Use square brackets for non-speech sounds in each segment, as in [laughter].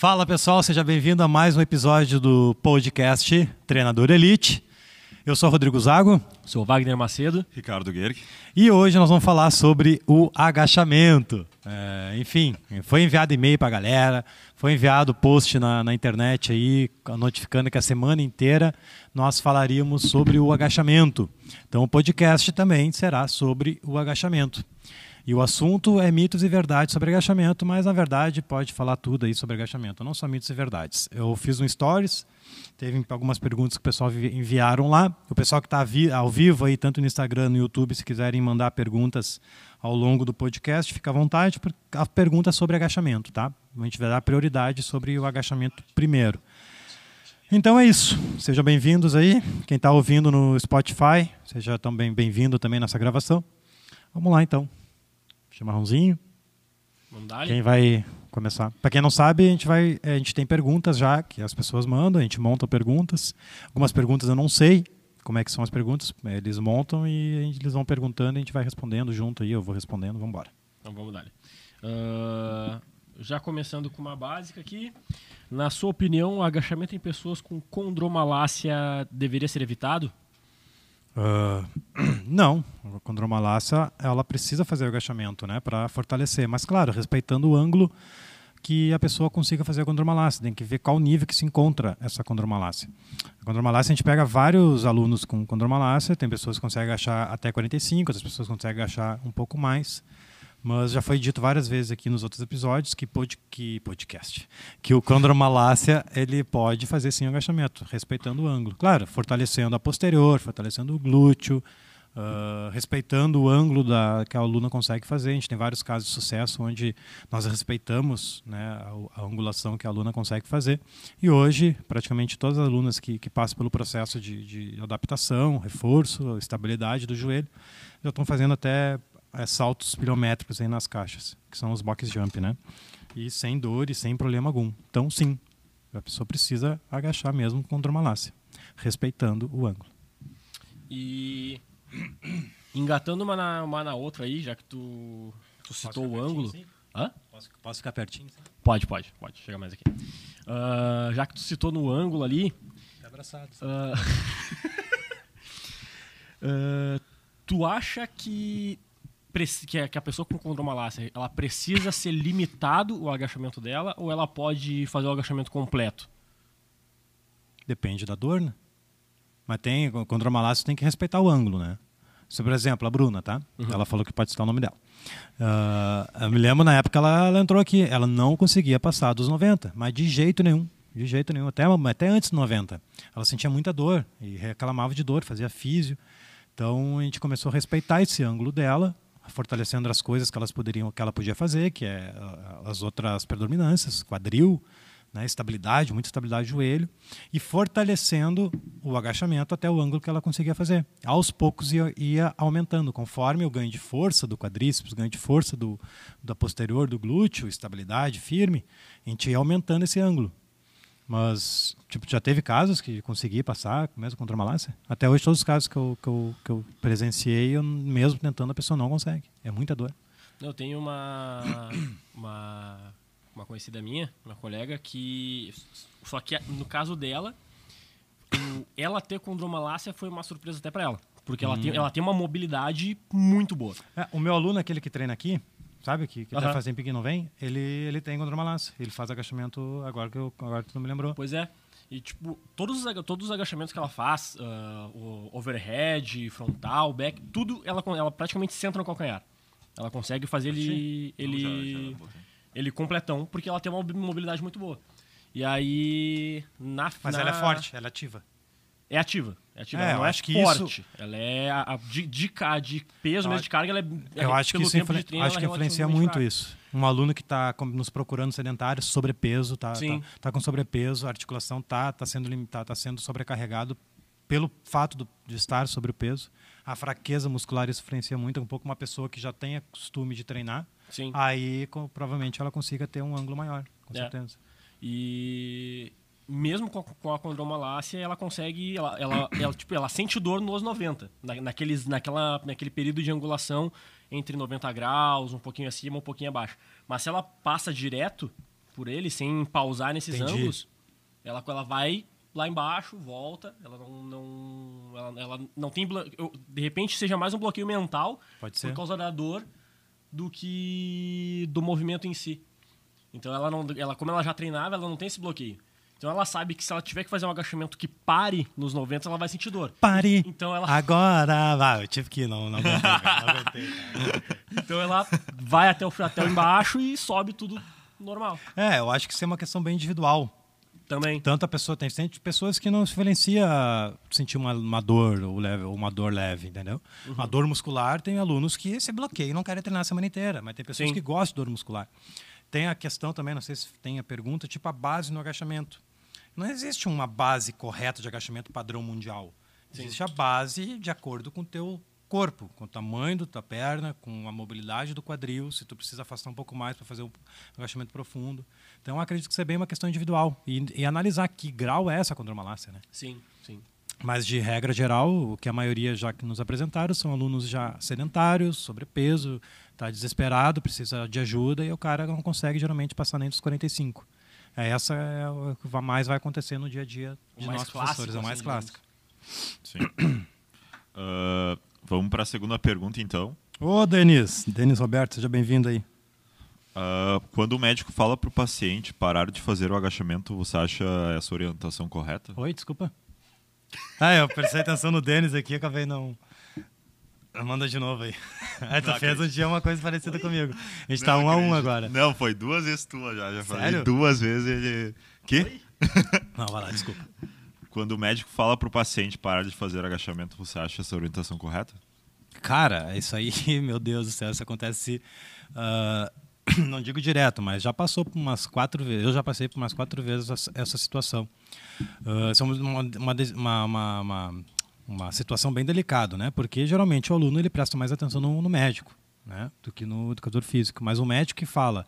Fala pessoal, seja bem-vindo a mais um episódio do podcast Treinador Elite. Eu sou Rodrigo Zago. Sou Wagner Macedo. Ricardo Guerg. E hoje nós vamos falar sobre o agachamento. É, enfim, foi enviado e-mail para a galera, foi enviado post na, na internet aí, notificando que a semana inteira nós falaríamos sobre o agachamento. Então o podcast também será sobre o agachamento. E o assunto é mitos e verdades sobre agachamento, mas na verdade pode falar tudo aí sobre agachamento, não só mitos e verdades. Eu fiz um stories, teve algumas perguntas que o pessoal enviaram lá. O pessoal que está ao vivo aí, tanto no Instagram, no YouTube, se quiserem mandar perguntas ao longo do podcast, fica à vontade, a pergunta é sobre agachamento, tá? A gente vai dar prioridade sobre o agachamento primeiro. Então é isso. Sejam bem-vindos aí. Quem está ouvindo no Spotify, seja também bem-vindo também nessa gravação. Vamos lá então chimarrãozinho. Quem vai começar? Para quem não sabe, a gente vai, a gente tem perguntas já que as pessoas mandam, a gente monta perguntas. Algumas perguntas eu não sei como é que são as perguntas, eles montam e eles vão perguntando, a gente vai respondendo junto aí, eu vou respondendo, vamos embora. Então vamos dar. Uh, já começando com uma básica aqui. Na sua opinião, o agachamento em pessoas com condromalácia deveria ser evitado? Uh, [clears throat] não, a condromalácia ela precisa fazer o agachamento, né, para fortalecer. Mas claro, respeitando o ângulo que a pessoa consiga fazer a condromalácia. Tem que ver qual nível que se encontra essa condromalácia. A condromalácia a gente pega vários alunos com condromalácia. Tem pessoas que conseguem agachar até 45, outras pessoas conseguem agachar um pouco mais. Mas já foi dito várias vezes aqui nos outros episódios que, pod, que podcast, que o condromalácia ele pode fazer sim agachamento, respeitando o ângulo. Claro, fortalecendo a posterior, fortalecendo o glúteo, uh, respeitando o ângulo da, que a aluna consegue fazer. A gente tem vários casos de sucesso onde nós respeitamos né, a, a angulação que a aluna consegue fazer. E hoje, praticamente todas as alunas que, que passam pelo processo de, de adaptação, reforço, estabilidade do joelho, já estão fazendo até é, saltos pilométricos aí nas caixas, que são os box jump, né? E sem dor e sem problema algum. Então, sim, a pessoa precisa agachar mesmo com dromalácia, respeitando o ângulo. E [clears throat] engatando uma na, uma na outra aí, já que tu, tu citou o ângulo. Sim? Hã? Posso, posso ficar pertinho? Sim? Pode, pode, pode. Chega mais aqui. Uh, já que tu citou no ângulo ali. Abraçado. Uh, uh, [laughs] tu acha que que a pessoa com condromalácia ela precisa ser limitado o agachamento dela ou ela pode fazer o agachamento completo? Depende da dor, né? Mas tem condromalácia tem que respeitar o ângulo, né? Se, por exemplo, a Bruna, tá? Uhum. Ela falou que pode citar o nome dela. Uh, eu me lembro na época ela, ela entrou aqui, ela não conseguia passar dos 90, mas de jeito nenhum. De jeito nenhum, até, até antes dos 90. Ela sentia muita dor e reclamava de dor, fazia físio. Então a gente começou a respeitar esse ângulo dela fortalecendo as coisas que elas poderiam que ela podia fazer, que é as outras predominâncias, quadril, né, estabilidade, muita estabilidade do joelho, e fortalecendo o agachamento até o ângulo que ela conseguia fazer. Aos poucos ia, ia aumentando, conforme o ganho de força do quadríceps, ganho de força do, da posterior do glúteo, estabilidade firme, a gente ia aumentando esse ângulo. Mas, tipo, já teve casos que consegui passar, mesmo contra a malácia. Até hoje, todos os casos que eu, que eu, que eu presenciei, eu, mesmo tentando, a pessoa não consegue. É muita dor. Eu tenho uma, uma, uma conhecida minha, uma colega, que. Só que no caso dela, ela ter condromalácia foi uma surpresa até para ela. Porque ela, hum. tem, ela tem uma mobilidade muito boa. É, o meu aluno, aquele que treina aqui, sabe? Que, que uhum. até fazem pique não vem, ele, ele tem condromalácia. Ele faz agachamento agora que eu, agora que tu não me lembrou. Pois é. E, tipo, todos os, todos os agachamentos que ela faz, uh, o overhead, frontal, back, tudo ela, ela praticamente senta no calcanhar. Ela consegue fazer ele, ele, ele completão, porque ela tem uma mobilidade muito boa. E aí, na Mas na... ela é forte, ela é ativa. É ativa. É, ativa. É, não é forte. Isso... Ela é a, a, de, de, de, peso, mesmo de carga, ela é. Eu acho que isso influ... treino, acho que influencia muito fraca. isso. Um aluno que está nos procurando sedentário, sobrepeso, está tá, tá, com sobrepeso, a articulação está tá sendo limitada, tá sendo sobrecarregado pelo fato do, de estar sobre o peso. A fraqueza muscular isso influencia muito. Um pouco uma pessoa que já tem costume de treinar, Sim. aí com, provavelmente ela consiga ter um ângulo maior, com é. certeza. E mesmo com a, com a condromalácia, ela consegue, ela, ela, ela, tipo, ela sente dor nos 90, na, naqueles, naquela, naquele período de angulação entre 90 graus, um pouquinho acima, um pouquinho abaixo. Mas se ela passa direto por ele, sem pausar nesses Entendi. ângulos, ela, ela vai lá embaixo, volta, ela não, não, ela, ela não tem... eu- De repente seja mais um bloqueio mental por causa da dor do que do movimento em si. Então ela não, ela como ela já treinava, ela não tem esse bloqueio. Então ela sabe que se ela tiver que fazer um agachamento que pare nos 90, ela vai sentir dor. Pare! Então ela, Agora! Vai, eu tive que ir, não, não aguentei, cara, não aguentei, cara. [laughs] então ela vai até o até embaixo e sobe tudo normal. É, eu acho que isso é uma questão bem individual. Também. Tanto a pessoa tem sempre pessoas que não diferencia sentir uma, uma dor ou leve, ou uma dor leve, entendeu? Uhum. Uma dor muscular tem alunos que se bloqueiam e não querem treinar a semana inteira, mas tem pessoas Sim. que gostam de dor muscular. Tem a questão também, não sei se tem a pergunta, tipo a base no agachamento. Não existe uma base correta de agachamento padrão mundial. Existe a base de acordo com o teu corpo, com o tamanho da tua perna, com a mobilidade do quadril, se tu precisa afastar um pouco mais para fazer um agachamento profundo. Então, acredito que isso é bem uma questão individual. E, e analisar que grau é essa condromalácia, né? Sim, sim. Mas, de regra geral, o que a maioria já que nos apresentaram são alunos já sedentários, sobrepeso, está desesperado, precisa de ajuda e o cara não consegue, geralmente, passar nem dos 45. É, essa é o que mais vai acontecer no dia a dia de mais nós professores. É o mais assim, clássico. Sim. [coughs] Ah, vamos para a segunda pergunta, então. Ô, Denis. Denis Roberto, seja bem-vindo aí. Ah, quando o médico fala para o paciente parar de fazer o agachamento, você acha essa orientação correta? Oi, desculpa. Ah, eu prestei atenção no Denis aqui, acabei não. Manda de novo aí. [laughs] Aí tu fez um acredito. dia uma coisa parecida comigo. A gente tá Não um a um acredito. agora. Não, foi duas vezes tua já. Já falei Sério? duas vezes ele. Que? [laughs] Não, vai lá, desculpa. Quando o médico fala para o paciente parar de fazer agachamento, você acha essa orientação correta? Cara, isso aí, [laughs] meu Deus do céu, isso acontece. ah, [clears throat] não digo direto, mas já passou por umas quatro vezes. Eu já passei por umas quatro vezes essa, essa situação. Isso é uma, uma, uma, uma, uma- situação bem delicada, né? Porque geralmente o aluno ele presta mais atenção no, no médico, né? Do que no educador físico. Mas o médico que fala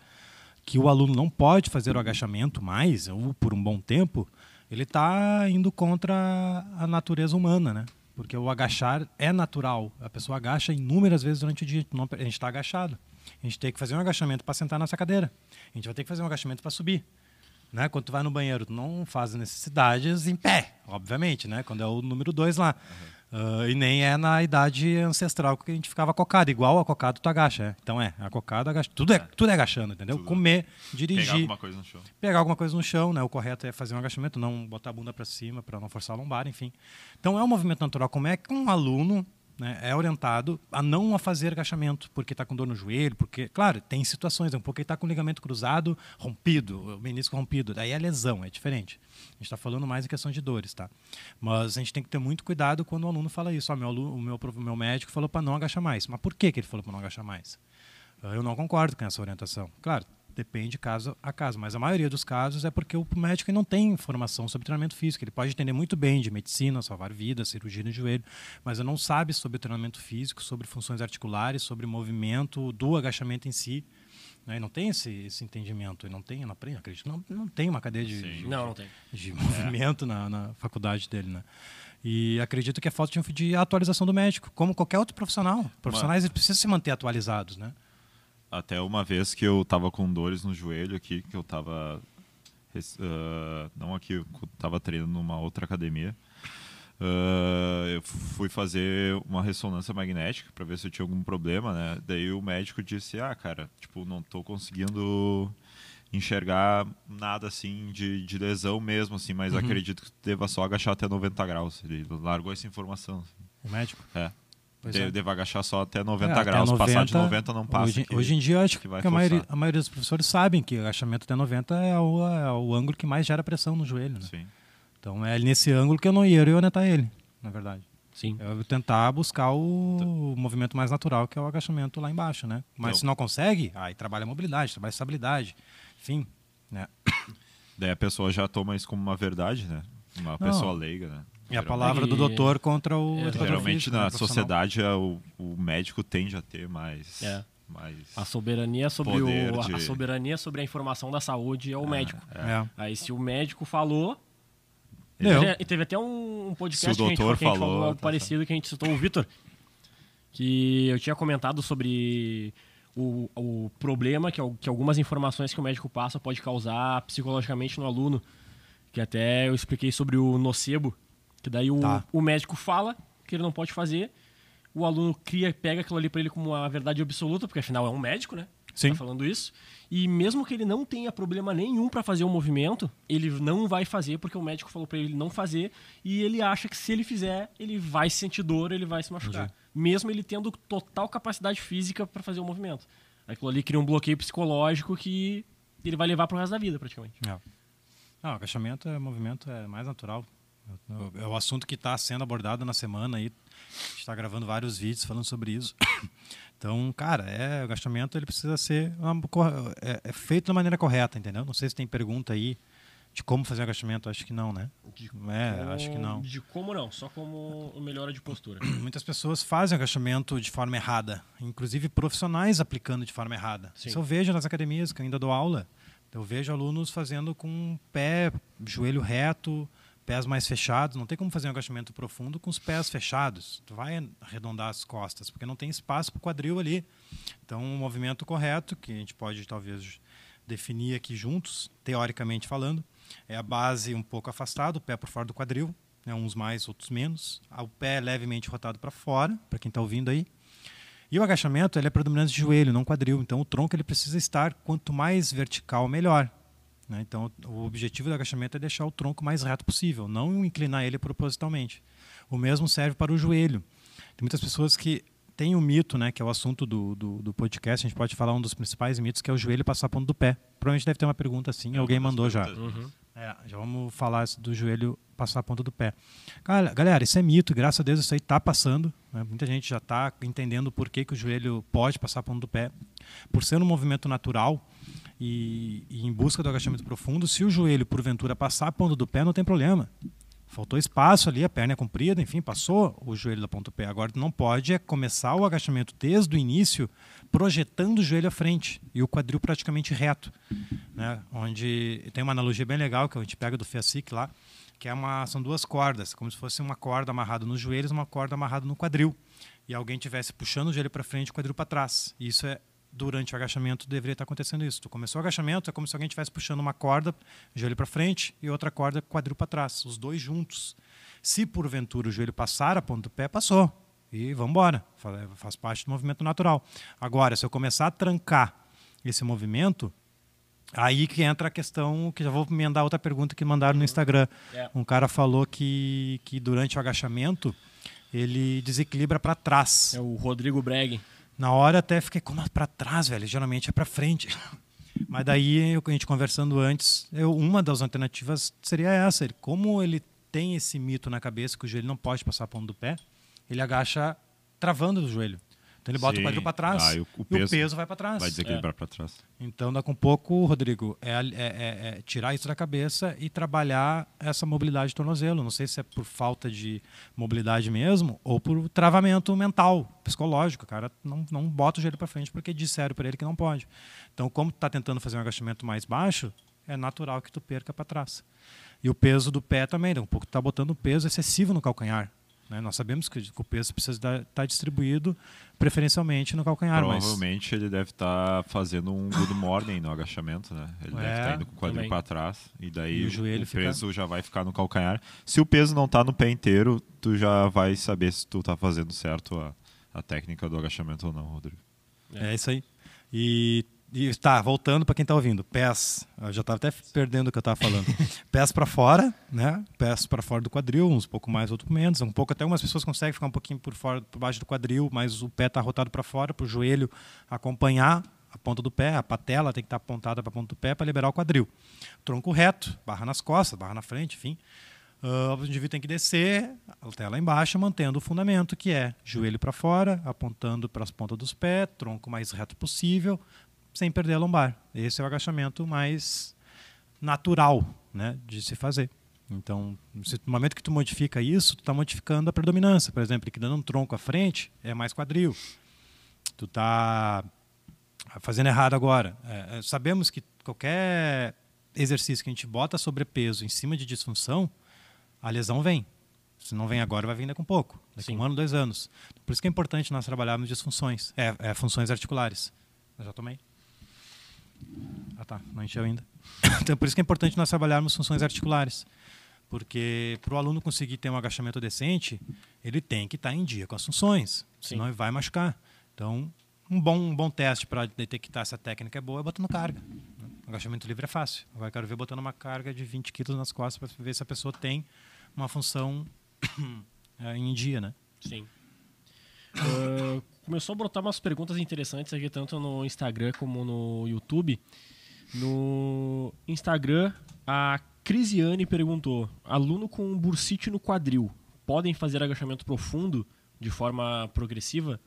que o aluno não pode fazer o agachamento mais, ou por um bom tempo, ele está indo contra a natureza humana, né? Porque o agachar é natural. A pessoa agacha inúmeras vezes durante o dia. A gente está agachado. A gente tem que fazer um agachamento para sentar nessa cadeira. A gente vai ter que fazer um agachamento para subir. Né? Quando tu vai no banheiro, tu não faz necessidades em pé, obviamente, né? Quando é o número dois lá. Ah, e nem é na idade ancestral que a gente ficava cocado. Igual a cocado tu agacha. É. Então é, a cocada agacha. Tudo é, tudo é agachando, entendeu? Tudo. Comer, Pegar dirigir, alguma coisa no chão. pegar alguma coisa no chão, né? O correto é fazer um agachamento, não botar a bunda para cima para não forçar a lombar, enfim. Então é um movimento natural. Como é que um aluno né, é orientado a não a fazer agachamento porque está com dor no joelho, porque, claro, tem situações, é um porque está com ligamento cruzado rompido, o menisco rompido, daí é lesão, é diferente. A gente está falando mais em questão de dores, tá? Mas a gente tem que ter muito cuidado quando o aluno fala isso. Ó, meu, aluno, o meu, meu médico falou para não agachar mais. Mas por que, que ele falou para não agachar mais? Ah, Eu não concordo com essa orientação. Claro, depende caso a caso, mas a maioria dos casos é porque o médico não tem informação sobre treinamento físico. Ele pode entender muito bem de medicina, salvar vidas, cirurgia no joelho, mas ele não sabe sobre treinamento físico, sobre funções articulares, sobre movimento do agachamento em si. Né? E não tem esse, esse entendimento, ele não tem, não aprendo, acredito, não, não tem uma cadeia de, de- Não, não tem. de movimento na, na faculdade dele, né? E acredito que é falta de, atualização do médico, como qualquer outro profissional. Profissionais precisam se manter atualizados, né? Até uma vez que eu tava com dores no joelho aqui, que eu tava. ah, não aqui, eu tava treinando numa outra academia. Ah, eu fui fazer uma ressonância magnética para ver se eu tinha algum problema, né? Daí o médico disse: "Ah, cara, tipo, não tô conseguindo enxergar nada assim de, de lesão mesmo assim, mas acredito que deva só agachar até 90 graus". Ele largou essa informação. assim. O médico. É. De- é. Devo agachar só até 90 É, até graus. Passar de 90, 90 não passa. Hoje, que- hoje em dia, acho que que, vai a, maioria, a maioria dos professores sabem que o agachamento até 90 é o, é o ângulo que mais gera pressão no joelho. Né? Sim. Então é nesse ângulo que eu não ia orientar ele, na verdade. Sim. Eu tentar buscar o, movimento mais natural, que é o agachamento lá embaixo, né? Mas Então- se não consegue, aí trabalha mobilidade, trabalha estabilidade, enfim. Né? [coughs] Daí a pessoa já toma isso como uma verdade, né? Uma pessoa leiga, né? E a palavra do doutor contra o É, educador Geralmente físico, né, na sociedade é o, o médico tende a ter mais. É. mais A soberania sobre o, a- de- a soberania sobre a informação da saúde é o médico. É. Aí se o médico falou. E teve até um um podcast que a gente, doutor que a gente falou, falou algo tá parecido que a gente citou o Vitor, que eu tinha comentado sobre o, o problema que, que algumas informações que o médico passa pode causar psicologicamente no aluno. Que até eu expliquei sobre o nocebo, que daí o, Tá. o médico fala que ele não pode fazer, o aluno cria, pega aquilo ali para ele como uma verdade absoluta, porque afinal é um médico, né? Sim. Tá falando isso. E mesmo que ele não tenha problema nenhum para fazer o movimento, ele não vai fazer porque o médico falou para ele não fazer e ele acha que se ele fizer, ele vai sentir dor, ele vai se machucar. Entendi. Mesmo ele tendo total capacidade física para fazer o movimento. Aquilo ali cria um bloqueio psicológico que ele vai levar pro resto da vida, praticamente. É. Não, agachamento é movimento é mais natural. É o assunto que está sendo abordado na semana aí. A gente está gravando vários vídeos falando sobre isso. [coughs] Então, cara, é, o agachamento ele precisa ser uma é, é feito da maneira correta, entendeu? Não sei se tem pergunta aí de como fazer agachamento. Acho que não, né? É, acho que não. De como não, só como melhora de postura. [coughs] Muitas pessoas fazem agachamento de forma errada, inclusive profissionais aplicando de forma errada. Sim. Isso eu vejo nas academias que eu ainda dou aula. Eu vejo alunos fazendo com pé, joelho reto, pés mais fechados. Não tem como fazer um agachamento profundo com os pés fechados. Tu vai arredondar as costas, porque não tem espaço para o quadril ali. Então, o movimento correto, que a gente pode talvez definir aqui juntos, teoricamente falando, é a base um pouco afastada, o pé por fora do quadril, né, uns mais, outros menos. O pé levemente rotado para fora, para quem está ouvindo aí. E o agachamento ele é predominante de joelho, não quadril. Então o tronco ele precisa estar quanto mais vertical, melhor. Né? Então o objetivo do agachamento é deixar o tronco mais reto possível, não inclinar ele propositalmente. O mesmo serve para o joelho. Tem muitas pessoas que têm o mito, né, que é o assunto do, do, do podcast, a gente pode falar um dos principais mitos, que é o joelho passar a ponta do pé. Provavelmente deve ter uma pergunta assim, alguém mandou já. Uhum. É, já vamos falar do joelho passar a ponta do pé. Cara, galera, isso é mito, graças a Deus isso aí está passando. né? Muita gente já está entendendo por que, que o joelho pode passar a ponta do pé. Por ser um movimento natural e, e em busca do agachamento profundo, se o joelho, porventura, passar a ponta do pé, não tem problema. Faltou espaço ali, a perna é comprida, enfim, passou o joelho da ponta do pé. Agora, não pode é começar o agachamento desde o início projetando o joelho à frente e o quadril praticamente reto. Né? Onde tem uma analogia bem legal que a gente pega do FEACIC lá, que é uma, são duas cordas, como se fosse uma corda amarrada nos joelhos uma corda amarrada no quadril. E alguém estivesse puxando o joelho para frente o quadril para trás. Isso é durante o agachamento deveria estar acontecendo isso. Tu começou o agachamento, é como se alguém estivesse puxando uma corda, joelho para frente, e outra corda, quadril para trás, os dois juntos. Se porventura o joelho passar a ponta do pé, passou. E vamos embora. Fa- Faz parte do movimento natural. Agora, se eu começar a trancar esse movimento, aí que entra a questão, que já vou emendar outra pergunta que mandaram no Instagram. É. Um cara falou que, que durante o agachamento ele desequilibra para trás. É o Rodrigo Breg. Na hora até fiquei, como para trás, velho? Geralmente é para frente. [laughs] Mas daí, a gente conversando antes, eu, uma das alternativas seria essa. Ele, como ele tem esse mito na cabeça que o joelho não pode passar a ponta do pé, ele agacha travando o joelho. Então ele bota Sim. o quadril para trás Ah, e o- o e o peso peso vai para trás. Vai desequilibrar para trás. Então, daqui um pouco, Rodrigo, é, é- é- é tirar isso da cabeça e trabalhar essa mobilidade de tornozelo. Não sei se é por falta de mobilidade mesmo ou por travamento mental, psicológico. O cara não, não bota o joelho para frente porque disseram para ele que não pode. Então, como está tentando fazer um agachamento mais baixo, é natural que tu perca para trás. E o peso do pé também, daqui um pouco tu está botando peso excessivo no calcanhar. Né? Nós sabemos que o peso precisa estar distribuído preferencialmente no calcanhar. mas- Provavelmente ele deve estar fazendo um good morning no agachamento, né? Ele deve É, estar indo com o quadril para trás e daí E o joelho o fica- peso já vai ficar no calcanhar. Se o peso não tá no pé inteiro, tu já vai saber se tu tá fazendo certo a, a técnica do agachamento ou não, Rodrigo. É isso aí. E, e tá, voltando para quem tá ouvindo, pés, eu já estava até perdendo o que eu estava falando. [laughs] pés para fora, né? Pés para fora do quadril, uns pouco mais, outros menos, um pouco até algumas pessoas conseguem ficar um pouquinho por fora, por baixo do quadril, mas o pé tá rotado para fora, para o joelho acompanhar a ponta do pé, a patela tem que estar apontada para a ponta do pé para liberar o quadril. Tronco reto, barra nas costas, barra na frente, enfim. Ah, o indivíduo tem que descer até lá embaixo, mantendo o fundamento, que é joelho para fora, apontando para as pontas dos pés, tronco mais reto possível, sem perder a lombar. Esse é o agachamento mais natural né, de se fazer. Então, no momento que tu modifica isso, tu está modificando a predominância. Por exemplo, que dando um tronco à frente é mais quadril. Tu está fazendo errado agora. É, é, sabemos que qualquer exercício que a gente bota sobrepeso em cima de disfunção, a lesão vem. Se não vem agora, vai vir daqui um pouco. Daqui Sim. um ano, dois anos. Por isso que é importante nós trabalharmos disfunções, é, é, funções articulares. Eu já tomei. Ah tá, não encheu ainda. [coughs] então por isso que é importante nós trabalharmos funções articulares. Porque para o aluno conseguir ter um agachamento decente, ele tem que estar tá em dia com as funções, Sim. senão ele vai machucar. Então, um bom, um bom teste para detectar se a técnica é boa é botando carga. Agachamento livre é fácil. Agora eu quero ver botando uma carga de 20 quilos nas costas para ver se a pessoa tem uma função é, [coughs] em dia, né? Sim. Uh, começou a brotar umas perguntas interessantes aqui, tanto no Instagram como no YouTube. No Instagram, a Crisiane perguntou: aluno com bursite no quadril, podem fazer agachamento profundo de forma progressiva?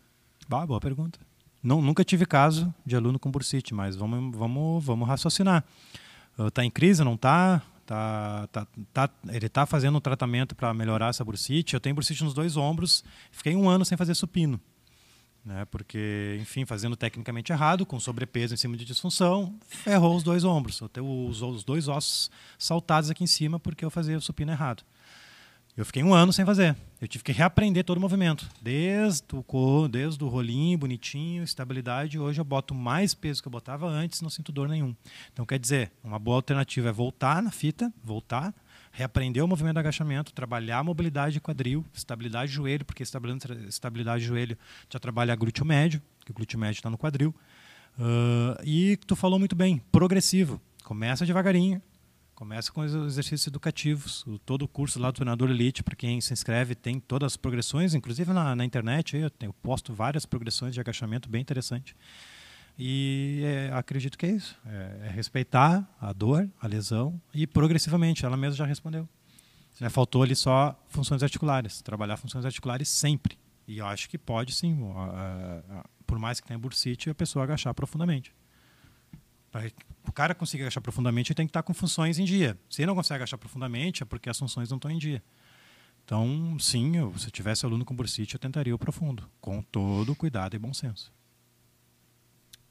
Boa pergunta. Não, nunca tive caso de aluno com bursite, mas vamos, vamos, vamos raciocinar. Está uh, em crise, não está? Tá, tá, tá, ele está fazendo um tratamento para melhorar essa bursite. Eu tenho bursite nos dois ombros. Fiquei um ano sem fazer supino. Né? Porque, enfim, fazendo tecnicamente errado, com sobrepeso em cima de disfunção, ferrou os dois ombros. Tenho os, os dois ossos saltados aqui em cima porque eu fazia o supino errado. Eu fiquei um ano sem fazer. Eu tive que reaprender todo o movimento. Desde o, desde o rolinho, bonitinho, estabilidade. Hoje eu boto mais peso que eu botava antes, não sinto dor nenhum. Então, quer dizer, uma boa alternativa é voltar na fita, voltar, reaprender o movimento de agachamento, trabalhar a mobilidade de quadril, estabilidade de joelho, porque estabilidade de joelho já trabalha glúteo médio, que o glúteo médio está no quadril. Uh, e tu falou muito bem, progressivo. Começa devagarinho, Começa com os exercícios educativos. O, todo o curso lá do treinador Elite, para quem se inscreve, tem todas as progressões, inclusive na, na internet. Eu, tenho, posto várias progressões de agachamento bem interessante. E é, acredito que é isso. É, é, respeitar a dor, a lesão e progressivamente. Ela mesma já respondeu. É, faltou ali só funções articulares. Trabalhar funções articulares sempre. E eu acho que pode sim, por mais que tenha bursite, a pessoa agachar profundamente. Para o cara conseguir agachar profundamente, ele tem que estar com funções em dia. Se ele não consegue agachar profundamente, é porque as funções não estão em dia. Então, sim, eu, se eu tivesse aluno com bursite, eu tentaria o profundo, com todo cuidado e bom senso.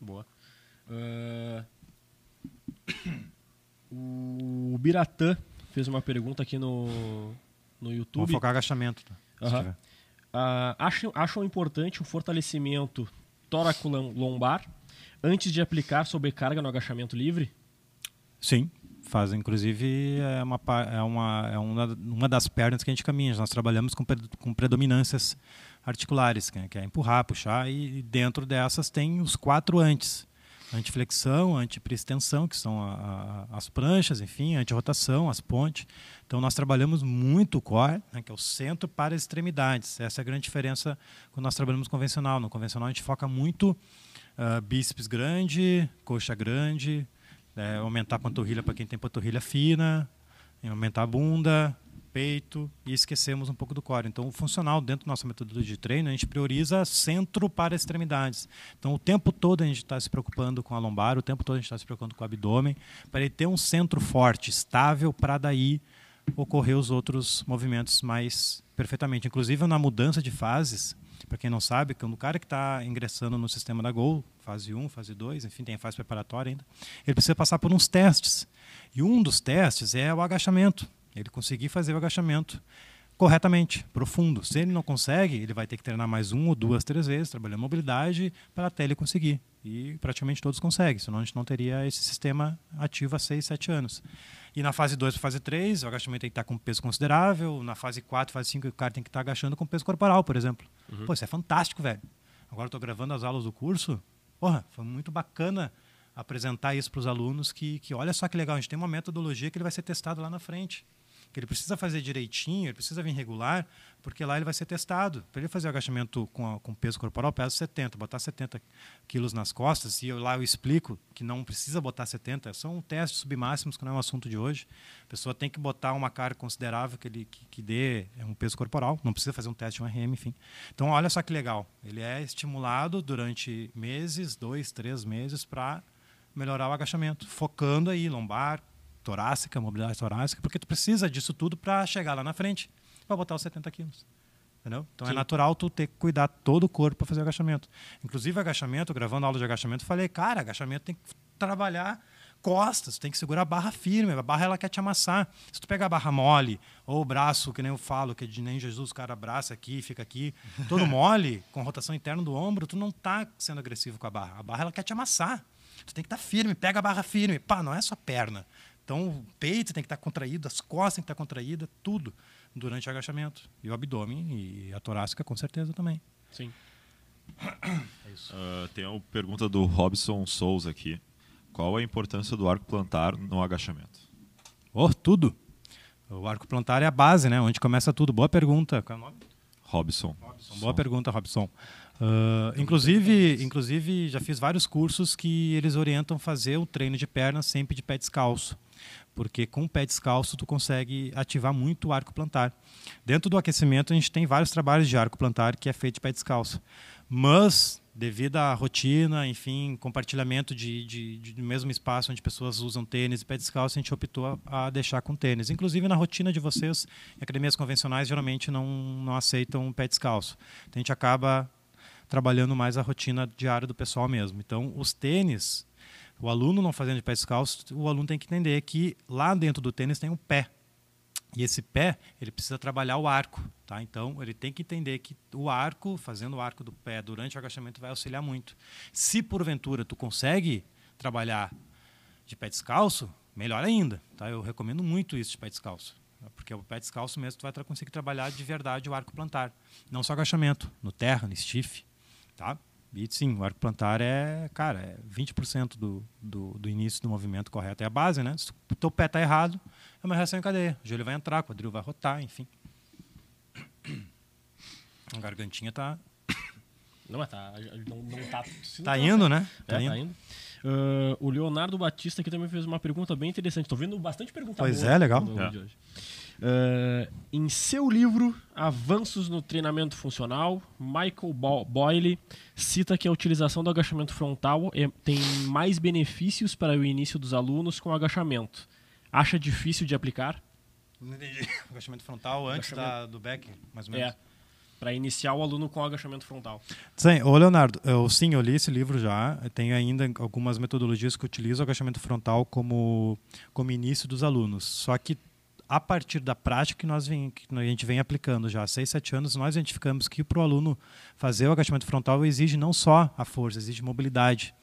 Boa. Uh... [coughs] O Biratã fez uma pergunta aqui no, no YouTube. Vamos focar agachamento. Tá? Uhum. Uh, acham, acham importante o fortalecimento tóraco-lombar antes de aplicar sobrecarga no agachamento livre? Sim, faz. Inclusive, é uma, é uma, é uma, uma das pernas que a gente caminha. Nós trabalhamos com, com predominâncias articulares, que é, que é empurrar, puxar, e dentro dessas tem os quatro antes. Antiflexão, antipristensão, que são a, a, as pranchas, enfim, antirrotação, as pontes. Então, nós trabalhamos muito o core, né, que é o centro para as extremidades. Essa é a grande diferença quando nós trabalhamos convencional. No convencional, a gente foca muito uh, bíceps grande, coxa grande, é, aumentar a panturrilha para quem tem panturrilha fina, aumentar a bunda, peito e esquecemos um pouco do core. Então, o funcional dentro da nossa metodologia de treino, a gente prioriza centro para extremidades. Então, o tempo todo a gente está se preocupando com a lombar, o tempo todo a gente está se preocupando com o abdômen, para ele ter um centro forte, estável, para daí ocorrer os outros movimentos mais perfeitamente. Inclusive, na mudança de fases, para quem não sabe, quando o cara que está ingressando no sistema da Gol, fase 1, fase 2, enfim, tem fase preparatória ainda, ele precisa passar por uns testes. E um dos testes é o agachamento. Ele conseguir fazer o agachamento corretamente, profundo. Se ele não consegue, ele vai ter que treinar mais um ou duas, três vezes, trabalhar mobilidade para até ele conseguir. E praticamente todos conseguem, senão a gente não teria esse sistema ativo há seis, sete anos. E na fase 2 para fase 3, o agachamento tem que estar com peso considerável. Na fase 4, fase 5, o cara tem que estar agachando com peso corporal, por exemplo. Uhum. Pô, isso é fantástico, velho. Agora estou gravando as aulas do curso. Porra, foi muito bacana apresentar isso para os alunos que, que olha só que legal, a gente tem uma metodologia que ele vai ser testado lá na frente que ele precisa fazer direitinho, ele precisa vir regular, porque lá ele vai ser testado. Para ele fazer o agachamento com, com peso corporal, peso 70, botar 70 quilos nas costas, e eu, lá eu explico que não precisa botar 70, são testes submáximos, que não é um assunto de hoje. A pessoa tem que botar uma carga considerável que, ele, que, que dê é um peso corporal, não precisa fazer um teste de um RM, enfim. Então, olha só que legal, ele é estimulado durante meses, dois, três meses, para melhorar o agachamento, focando aí lombar, torácica, mobilidade torácica, porque tu precisa disso tudo para chegar lá na frente, para botar os 70 quilos. Entendeu? Então é Sim. é natural tu ter que cuidar todo o corpo para fazer agachamento. Inclusive agachamento, gravando aula de agachamento, falei, cara, agachamento tem que trabalhar costas, tem que segurar a barra firme, a barra ela quer te amassar. Se tu pegar a barra mole, ou o braço, que nem eu falo, que de nem Jesus o cara abraça aqui, fica aqui, [laughs] todo mole, com rotação interna do ombro, tu não tá sendo agressivo com a barra. A barra ela quer te amassar. Tu tem que estar tá firme, pega a barra firme. Pá, não é só perna. Então o peito tem que estar contraído, as costas tem que estar contraídas, tudo durante o agachamento. E o abdômen e a torácica com certeza também. Sim. É isso. Uh, tem uma pergunta do Robson Souza aqui. Qual a importância do arco plantar no agachamento? Oh, tudo. O arco plantar é a base, né? Onde começa tudo. Boa pergunta. Qual é o nome? Robson. Robson. Boa pergunta, Robson. Uh, inclusive, inclusive, já fiz vários cursos que eles orientam fazer o treino de perna sempre de pé descalço. Porque com o pé descalço tu consegue ativar muito o arco plantar. Dentro do aquecimento a gente tem vários trabalhos de arco plantar que é feito de pé descalço. Mas, devido à rotina, enfim, compartilhamento de, de, de, mesmo espaço onde pessoas usam tênis e pé descalço, a gente optou a, a, deixar com tênis. Inclusive, na rotina de vocês, academias convencionais geralmente não, não aceitam pé descalço. Então, a gente acaba trabalhando mais a rotina diária do pessoal mesmo. Então, os tênis, o aluno não fazendo de pé descalço, o aluno tem que entender que lá dentro do tênis tem um pé. E esse pé, ele precisa trabalhar o arco, tá? Então, ele tem que entender que o arco, fazendo o arco do pé durante o agachamento vai auxiliar muito. Se porventura tu consegue trabalhar de pé descalço, melhor ainda, tá? Eu recomendo muito isso de pé descalço, porque o pé descalço mesmo tu vai conseguir trabalhar de verdade o arco plantar, não só agachamento, no terra, no stiff, tá? E sim, o arco plantar é, cara, é 20% do, do, do início do movimento correto, é a base, né? Se o teu pé tá errado, é uma reação em cadeia. O joelho vai entrar, o quadril vai rotar, enfim. A gargantinha tá. [coughs] Não, mas tá. Não, não tá. Tá indo, né? Tá, é, indo. Tá indo. Uh, o Leonardo Batista aqui também fez uma pergunta bem interessante. Estou vendo bastante pergunta Pois é, legal. É. Uh, em seu livro Avanços no Treinamento Funcional, Michael Boyle cita que a utilização do agachamento frontal é, tem mais benefícios para o início dos alunos com agachamento acha difícil de aplicar? Não entendi. [laughs] Agachamento frontal antes agachamento. Da, do back, mais ou menos. É, para iniciar o aluno com agachamento frontal. Sim, ô Leonardo, eu, sim, eu li esse livro já. Tem ainda algumas metodologias que utilizam o agachamento frontal como, como início dos alunos. Só que a partir da prática que, nós vem, que a gente vem aplicando já há 6, 7 anos, nós identificamos que para o aluno fazer o agachamento frontal exige não só a força, exige mobilidade.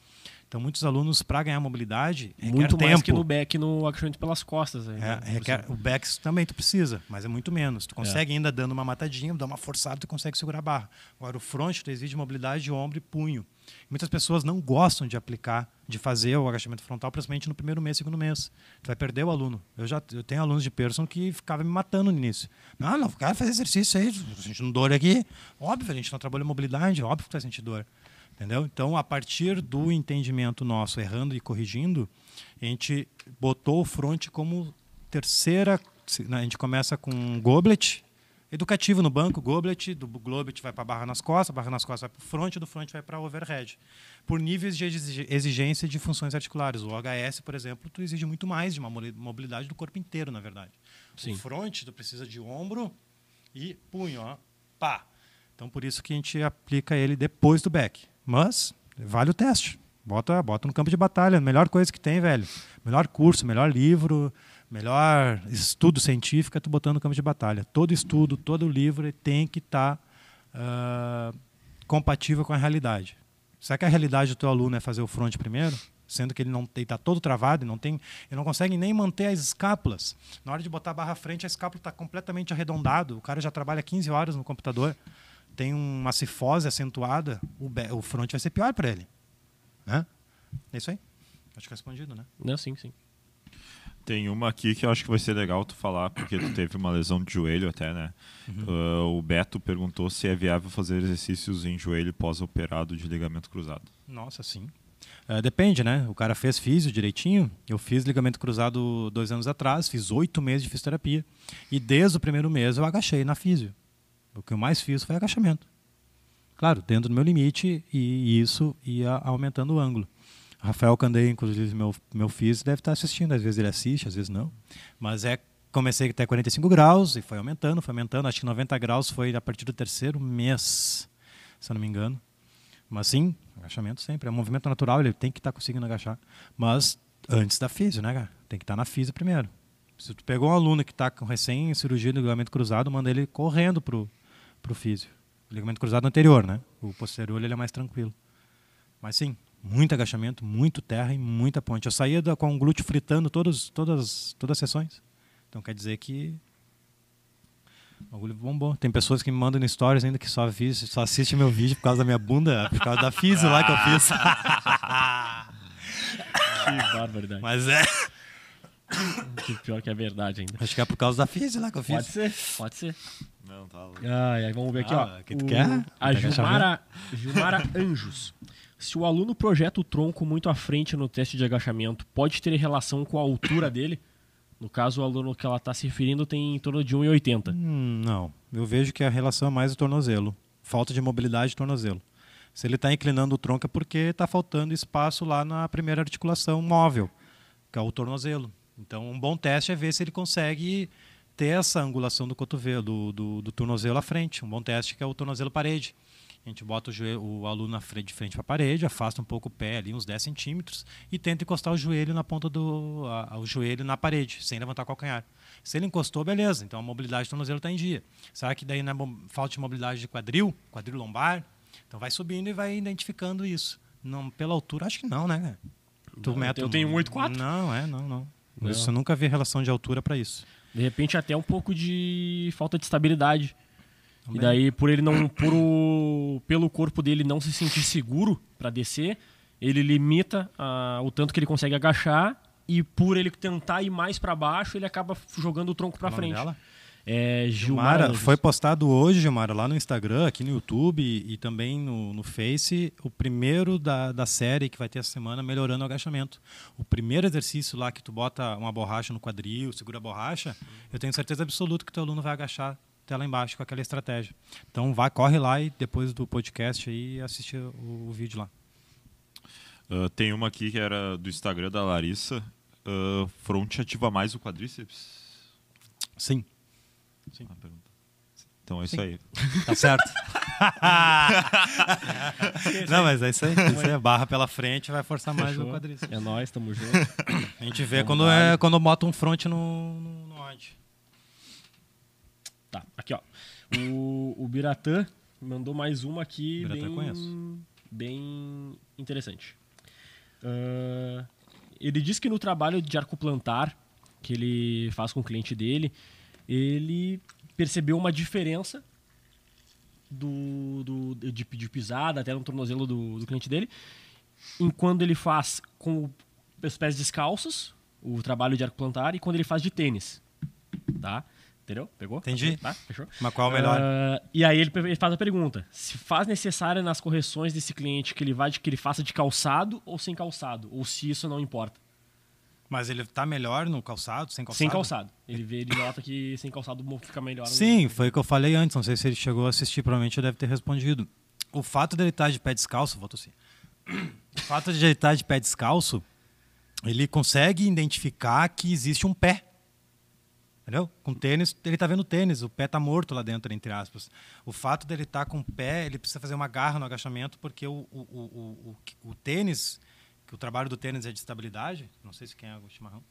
Então, muitos alunos, para ganhar mobilidade, muito mais tempo. que no back no agachamento pelas costas. Aí, é, né? requer, o back também tu precisa, mas é muito menos. Tu consegue é. ainda dando uma matadinha, dar uma forçada, tu consegue segurar a barra. Agora, o front tu exige mobilidade de ombro e punho. Muitas pessoas não gostam de aplicar, de fazer o agachamento frontal, principalmente no primeiro mês, segundo mês. Tu vai perder o aluno. Eu já eu tenho alunos de person que ficavam me matando no início. Não, não, quero fazer exercício aí, sentindo dor aqui. Óbvio, a gente não trabalha mobilidade, óbvio que tu vai sentir dor. Entendeu? Então, a partir do entendimento nosso, errando e corrigindo, a gente botou o front como terceira. Né, a gente começa com um goblet, educativo no banco, goblet, do goblet vai para a barra nas costas, a barra nas costas vai para o front, do front vai para overhead. Por níveis de exigência de funções articulares. O HS, por exemplo, tu exige muito mais de uma mobilidade do corpo inteiro, na verdade. Sim. O front, tu precisa de ombro e punho, ó, pá. Então, por isso que a gente aplica ele depois do back. Mas vale o teste. Bota, bota no campo de batalha. Melhor coisa que tem, velho. Melhor curso, melhor livro, melhor estudo científico é tu botando no campo de batalha. Todo estudo, todo livro tem que estar tá, uh, compatível com a realidade. Será que a realidade do teu aluno é fazer o front primeiro? Sendo que ele não está todo travado, não tem, ele não consegue nem manter as escápulas. Na hora de botar a barra à frente, a escápula está completamente arredondado. O cara já trabalha 15 horas no computador tem uma cifose acentuada, o, o front vai ser pior para ele. Né? É isso aí. Acho que é respondido, né? Não, sim, sim. Tem uma aqui que eu acho que vai ser legal tu falar, porque tu teve uma lesão de joelho até, né? Uhum. Uh, o Beto perguntou se é viável fazer exercícios em joelho pós-operado de ligamento cruzado. Nossa, sim. Uh, depende, né? O cara fez físio direitinho. Eu fiz ligamento cruzado dois anos atrás, fiz oito meses de fisioterapia. E desde o primeiro mês eu agachei na físio. O que eu mais fiz foi agachamento. Claro, dentro do meu limite e isso ia aumentando o ângulo. Rafael Candei, inclusive meu meu físico, deve estar assistindo. Às vezes ele assiste, às vezes não. Mas é comecei até 45 graus e foi aumentando, foi aumentando. Acho que 90 graus foi a partir do terceiro mês, se eu não me engano. Mas sim, agachamento sempre. É um movimento natural, ele tem que estar conseguindo agachar. Mas Antes da físio, né, cara? Tem que estar na físio primeiro. Se tu pegou um aluno que está com recém cirurgia do ligamento cruzado, manda ele correndo pro, pro físio. O ligamento cruzado anterior, né? O posterior ele é mais tranquilo. Mas sim, muito agachamento, muito terra e muita ponte. Eu saía da, com o glúteo fritando todos, todas, todas as sessões. Então quer dizer que o bagulho bombou. Tem pessoas que me mandam no stories ainda que só, vi, só assiste meu vídeo por causa da minha bunda, por causa da físio lá que eu fiz. [laughs] [laughs] Que barbaridade. Mas é. Que [coughs] pior que é verdade ainda. Acho que é por causa da físio lá que eu fiz. Pode ser, pode ser. Não, tá louco. Ai, ai, vamos ver aqui, Ah, ó. que tu O- quer? A Pega a Gilmara, Gilmara [laughs] Anjos. Se o aluno projeta o tronco muito à frente no teste de agachamento, pode ter relação com a altura dele? No caso, o aluno que ela está se referindo tem em torno de 1,80. Hum, não. Eu vejo que a relação é mais o tornozelo. Falta de mobilidade de tornozelo. Se ele está inclinando o tronco é porque está faltando espaço lá na primeira articulação móvel, que é o tornozelo. Então, um bom teste é ver se ele consegue ter essa angulação do cotovelo, do, do, do tornozelo à frente. Um bom teste que é o tornozelo parede. A gente bota o, joelho, o aluno na frente, de frente para a parede, afasta um pouco o pé ali, uns 10 centímetros, e tenta encostar o joelho na ponta do a- o joelho na parede, sem levantar o calcanhar. Se ele encostou, beleza. Então a mobilidade do tornozelo está em dia. Será que daí não é falta de mobilidade de quadril, quadril lombar? Então vai subindo e vai identificando isso. Não, pela altura, acho que não, né? Tu Não, mete eu tenho 1,84. Não, é, não, não. Não. Isso eu nunca vi relação de altura para isso. De repente, até um pouco de falta de estabilidade. Também. E daí, por ele não. Por o, pelo corpo dele não se sentir seguro para descer, ele limita ah, o tanto que ele consegue agachar. E por ele tentar ir mais para baixo, ele acaba jogando o tronco para frente. dela? É Gilmara. Foi postado hoje, Gilmara, lá no Instagram, aqui no YouTube e, e também no, no Face, o primeiro da, da série que vai ter essa semana, melhorando o agachamento. O primeiro exercício lá que tu bota uma borracha no quadril, segura a borracha, eu tenho certeza absoluta que teu aluno vai agachar até lá embaixo com aquela estratégia. Então vai, corre lá e depois do podcast aí assiste o, o vídeo lá. Ah, tem uma aqui que era do Instagram da Larissa. Ah, fronte ativa mais o quadríceps? Sim, Ah, pergunta. Então é isso Sim. aí. [laughs] tá certo. [laughs] Não, mas é isso aí. Isso aí é barra pela frente vai forçar mais Fechou. o quadríceps. É nóis, tamo junto. [coughs] A gente vê Vamos quando, lá. é, quando bota um front no, no, no odd. Tá, aqui ó. O, o Biratã mandou mais uma aqui Biratã bem, conheço. bem interessante. Ah, ele diz que no trabalho de arco plantar que ele faz com o cliente dele, ele percebeu uma diferença do, do- de, de pisada até no tornozelo do, do cliente dele, em quando ele faz com os pés descalços, o trabalho de arco plantar, e quando ele faz de tênis. Tá? Entendeu? Pegou? Entendi. Tá? Fechou? Mas qual é o melhor? Ah, e aí ele, ele faz a pergunta: se faz necessário nas correções desse cliente que ele vai de, que ele faça de calçado ou sem calçado, ou se isso não importa. Mas ele tá melhor no calçado, sem calçado? Sem calçado. Ele vê, ele nota que sem calçado fica melhor. Sim, foi o que eu falei antes. Não sei se ele chegou a assistir, provavelmente ele deve ter respondido. O fato dele estar de pé descalço, volto assim. O fato de ele estar de pé descalço, ele consegue identificar que existe um pé. Entendeu? Com tênis, ele está vendo tênis, o pé está morto lá dentro, entre aspas. O fato dele estar com o pé, ele precisa fazer uma garra no agachamento, porque o, o, o, o, o tênis, que o trabalho do tênis é de estabilidade, não sei se quem é o chimarrão,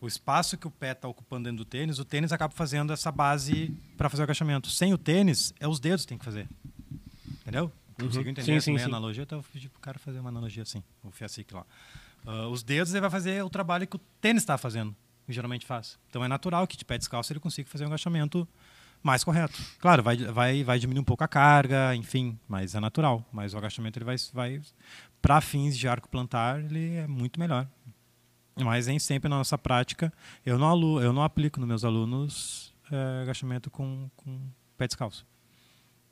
o espaço que o pé está ocupando dentro do tênis, o tênis acaba fazendo essa base para fazer o agachamento. Sem o tênis, é os dedos que tem que fazer. Entendeu? Conseguiu entender Sim, essa sim, sim. analogia? Então eu pedi pro cara fazer uma analogia assim, o Fiacic lá. Ah, os dedos ele vai fazer o trabalho que o tênis está fazendo, que geralmente faz. Então é natural que de pé descalço ele consiga fazer um agachamento mais correto. Claro, vai, vai, vai diminuir um pouco a carga, enfim, mas é natural. Mas o agachamento ele vai, vai para fins de arco plantar, ele é muito melhor. Mas nem sempre na nossa prática, eu não, alu eu não aplico nos meus alunos eh, agachamento com, com pé descalço.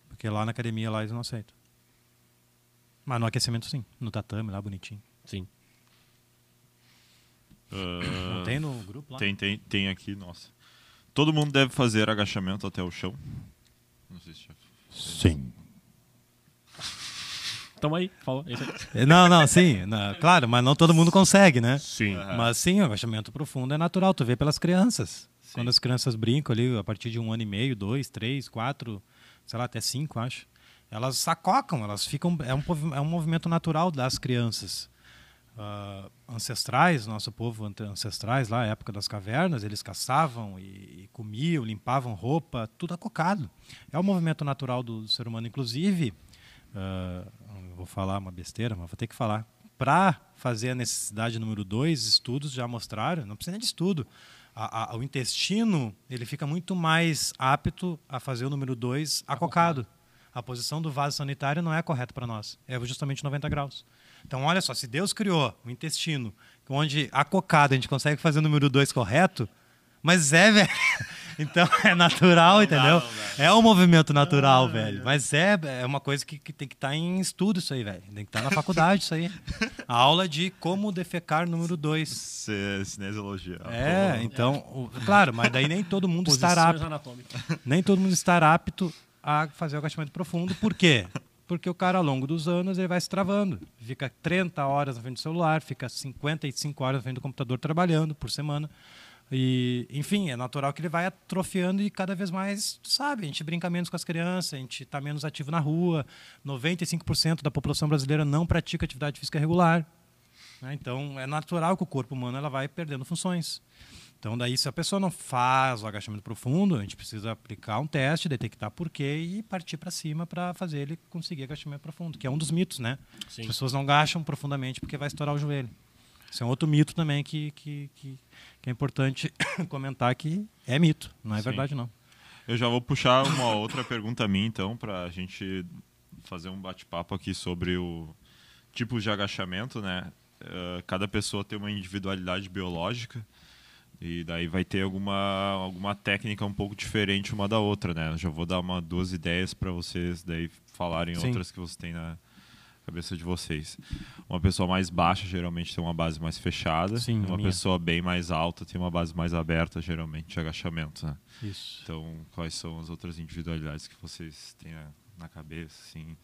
Porque lá na academia lá eles não aceitam. Mas no aquecimento sim, no tatame lá bonitinho. Sim. Não tem no grupo lá? Tem, tem, tem aqui, nossa. Todo mundo deve fazer agachamento até o chão. Não sei se já. Sim. Tamo aí, falou. [laughs] Não, não, sim, na- claro, mas não todo mundo consegue, né? Sim. Mas sim, o agachamento profundo é natural, tu vê pelas crianças. Sim. Quando as crianças brincam ali, a partir de um ano e meio, dois, três, quatro, sei lá, até cinco, acho. Elas sacocam, elas ficam. É um, é um movimento natural das crianças. uh, ancestrais, nosso povo ancestrais lá, época das cavernas, eles caçavam e, e, comiam, limpavam roupa, tudo acocado. É o movimento natural do, do ser humano, inclusive. Uh, vou falar uma besteira, mas vou ter que falar. Para fazer a necessidade número dois, estudos já mostraram, não precisa nem de estudo. A, a, o intestino ele fica muito mais apto a fazer o número dois acocado. A posição do vaso sanitário não é correta para nós. É justamente 90 graus. Então, olha só, se Deus criou o intestino, onde a cocada a gente consegue fazer o número 2 correto, mas é, [laughs] velho. Então [laughs] é natural, não entendeu? Dá, dá. É um movimento natural, ah, velho. É. Mas é, é uma coisa que, que tem que estar tá em estudo isso aí, velho. Tem que estar tá na faculdade isso aí. [laughs] A aula de como defecar número 2. Cinesiologia. É, então, o, claro, mas daí nem todo mundo estará apto. [laughs] Nem todo mundo estará apto a fazer o agachamento profundo. Por quê? porque o cara, ao longo dos anos, ele vai se travando. Fica 30 horas na frente do celular, fica 55 horas na frente do computador trabalhando por semana. E, enfim, é natural que ele vai atrofiando e cada vez mais, sabe, a gente brinca menos com as crianças, a gente está menos ativo na rua. 95% da população brasileira não pratica atividade física regular. Né? Então, é natural que o corpo humano ela vai perdendo funções. Então, daí, se a pessoa não faz o agachamento profundo, a gente precisa aplicar um teste, detectar por quê e partir para cima para fazer ele conseguir agachamento profundo, que é um dos mitos, né? Sim. As pessoas não agacham profundamente porque vai estourar o joelho. Isso é um outro mito também que, que, que, que é importante [coughs] comentar que é mito, não é Sim. verdade não. Eu já vou puxar uma outra pergunta minha, então, para a gente fazer um bate-papo aqui sobre o tipo de agachamento, né? Uh, cada pessoa tem uma individualidade biológica. E daí vai ter alguma, alguma técnica um pouco diferente uma da outra, né? Eu já vou dar uma, duas ideias para vocês daí falarem Sim. outras que vocês têm na cabeça de vocês. Uma pessoa mais baixa geralmente tem uma base mais fechada. Sim, uma pessoa bem mais alta tem uma base mais aberta, geralmente de agachamento, né? Isso. Então, quais são as outras individualidades que vocês têm na cabeça, assim?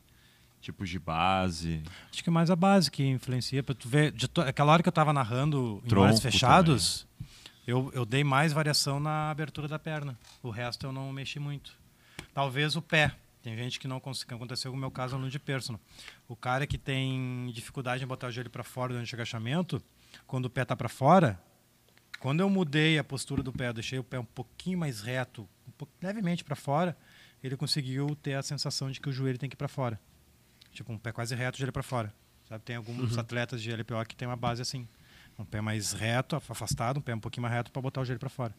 tipos de base? Acho que é mais a base que influencia. Para tu ver, de to... aquela hora que eu estava narrando em Tronco fechados, também eu, eu dei mais variação na abertura da perna. O resto eu não mexi muito. Talvez o pé. Tem gente que não conseguiu. Aconteceu com o meu caso no de personal. O cara que tem dificuldade em botar o joelho para fora durante o agachamento, quando o pé está para fora, quando eu mudei a postura do pé, deixei o pé um pouquinho mais reto, um pouco, levemente para fora, ele conseguiu ter a sensação de que o joelho tem que ir para fora. Tipo, um pé quase reto, o joelho para fora. Sabe? Tem alguns uhum. atletas de LPO que tem uma base assim. Um pé mais reto, afastado, um pé um pouquinho mais reto para botar o joelho para fora.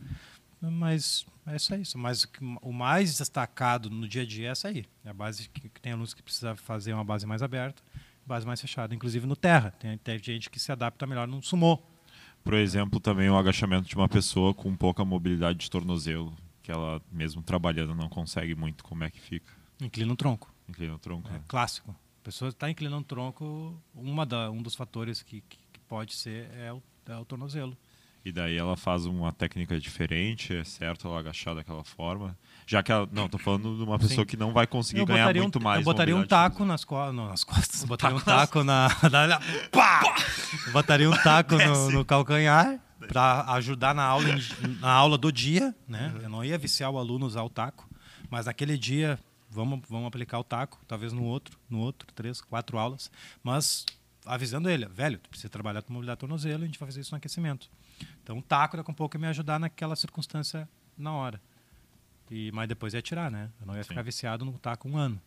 Mas é só isso. Mas o mais destacado no dia a dia é essa aí. É a base que, que tem alunos que precisa fazer uma base mais aberta, base mais fechada. Inclusive no terra. Tem, tem gente que se adapta melhor no sumô. Por exemplo, também o agachamento de uma pessoa com pouca mobilidade de tornozelo, que ela mesmo trabalhando não consegue muito, como é que fica? Inclina o tronco. Inclina o tronco. É, é. Clássico. A pessoa está inclinando o tronco, uma da, um dos fatores que, que pode ser é o, é o tornozelo. E daí ela faz uma técnica diferente, é certo ela agachar daquela forma? Já que ela. Não, tô falando de uma pessoa Sim. que não vai conseguir eu ganhar muito um, mais. Eu botaria um taco nas, co não, nas costas. Botaria um taco [laughs] na. na pá! botaria um taco no, no calcanhar para ajudar na aula, na aula do dia. Né? Eu não ia viciar o aluno a usar o taco, mas naquele dia vamos, vamos aplicar o taco, talvez no outro, no outro, três, quatro aulas. Mas avisando ele, velho, tu precisa trabalhar com mobilidade tornozelo, a gente vai fazer isso no aquecimento. Então o taco daqui a um pouco ia me ajudar naquela circunstância na hora. E, mas depois ia tirar, né? Eu não ia Sim. ficar viciado no taco um ano.